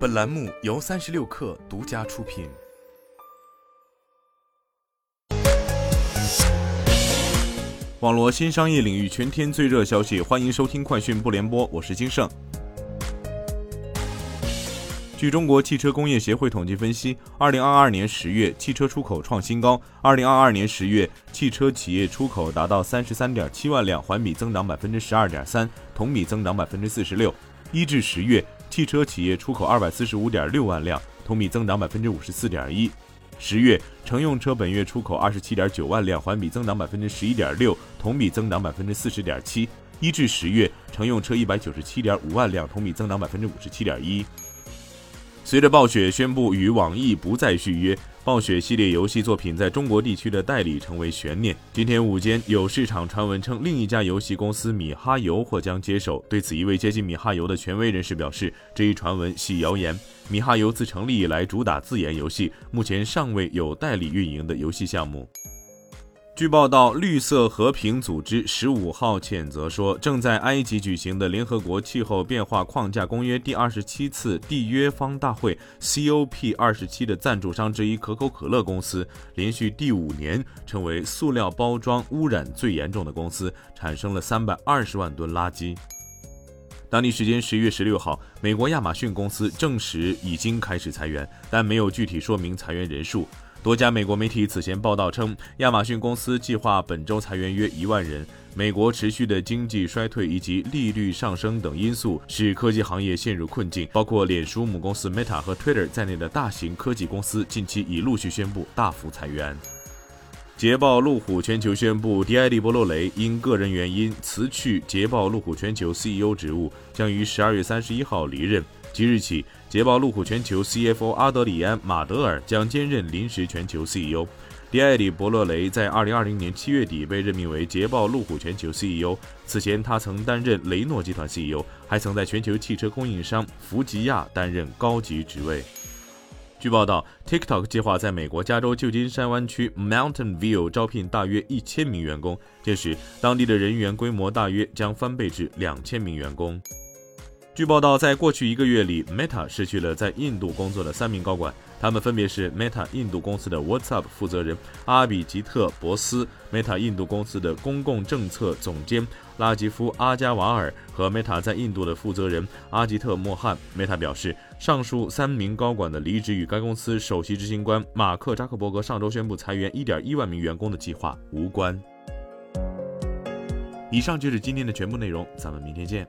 本栏目由三十六氪独家出品。网络新商业领域全天最热消息，欢迎收听快讯不联播，我是金盛。据中国汽车工业协会统计分析，二零二二年十月汽车出口创新高。二零二二年十月，汽车企业出口达到三十三点七万辆，环比增长百分之十二点三，同比增长百分之四十六。一至十月，汽车企业出口二百四十五点六万辆，同比增长百分之五十四点一。十月，乘用车本月出口二十七点九万辆，环比增长百分之十一点六，同比增长百分之四十点七。一至十月，乘用车一百九十七点五万辆，同比增长百分之五十七点一。随着暴雪宣布与网易不再续约，暴雪系列游戏作品在中国地区的代理成为悬念。今天午间，有市场传闻称另一家游戏公司米哈游或将接手。对此，一位接近米哈游的权威人士表示，这一传闻系谣言。米哈游自成立以来主打自研游戏，目前尚未有代理运营的游戏项目。据报道，绿色和平组织十五号谴责说，正在埃及举行的联合国气候变化框架公约第二十七次缔约方大会 （COP 二十七）的赞助商之一可口可乐公司，连续第五年成为塑料包装污染最严重的公司，产生了三百二十万吨垃圾。当地时间十一月十六号，美国亚马逊公司证实已经开始裁员，但没有具体说明裁员人数。多家美国媒体此前报道称，亚马逊公司计划本周裁员约一万人。美国持续的经济衰退以及利率上升等因素使科技行业陷入困境，包括脸书母公司 Meta 和 Twitter 在内的大型科技公司近期已陆续宣布大幅裁员。捷豹路虎全球宣布，迪埃利·波洛雷因个人原因辞去捷豹路虎全球 CEO 职务，将于十二月三十一号离任。即日起，捷豹路虎全球 CFO 阿德里安·马德尔将兼任临时全球 CEO。迪埃里·伯勒雷在2020年7月底被任命为捷豹路虎全球 CEO。此前，他曾担任雷诺集团 CEO，还曾在全球汽车供应商福吉亚担任高级职位。据报道，TikTok 计划在美国加州旧金山湾区 Mountain View 招聘大约一千名员工，届时当地的人员规模大约将翻倍至两千名员工。据报道，在过去一个月里，Meta 失去了在印度工作的三名高管，他们分别是 Meta 印度公司的 WhatsApp 负责人阿比吉特·博斯、Meta 印度公司的公共政策总监拉吉夫·阿加瓦尔和 Meta 在印度的负责人阿吉特·莫汉。Meta 表示，上述三名高管的离职与该公司首席执行官马克·扎克伯格上周宣布裁员1.1万名员工的计划无关。以上就是今天的全部内容，咱们明天见。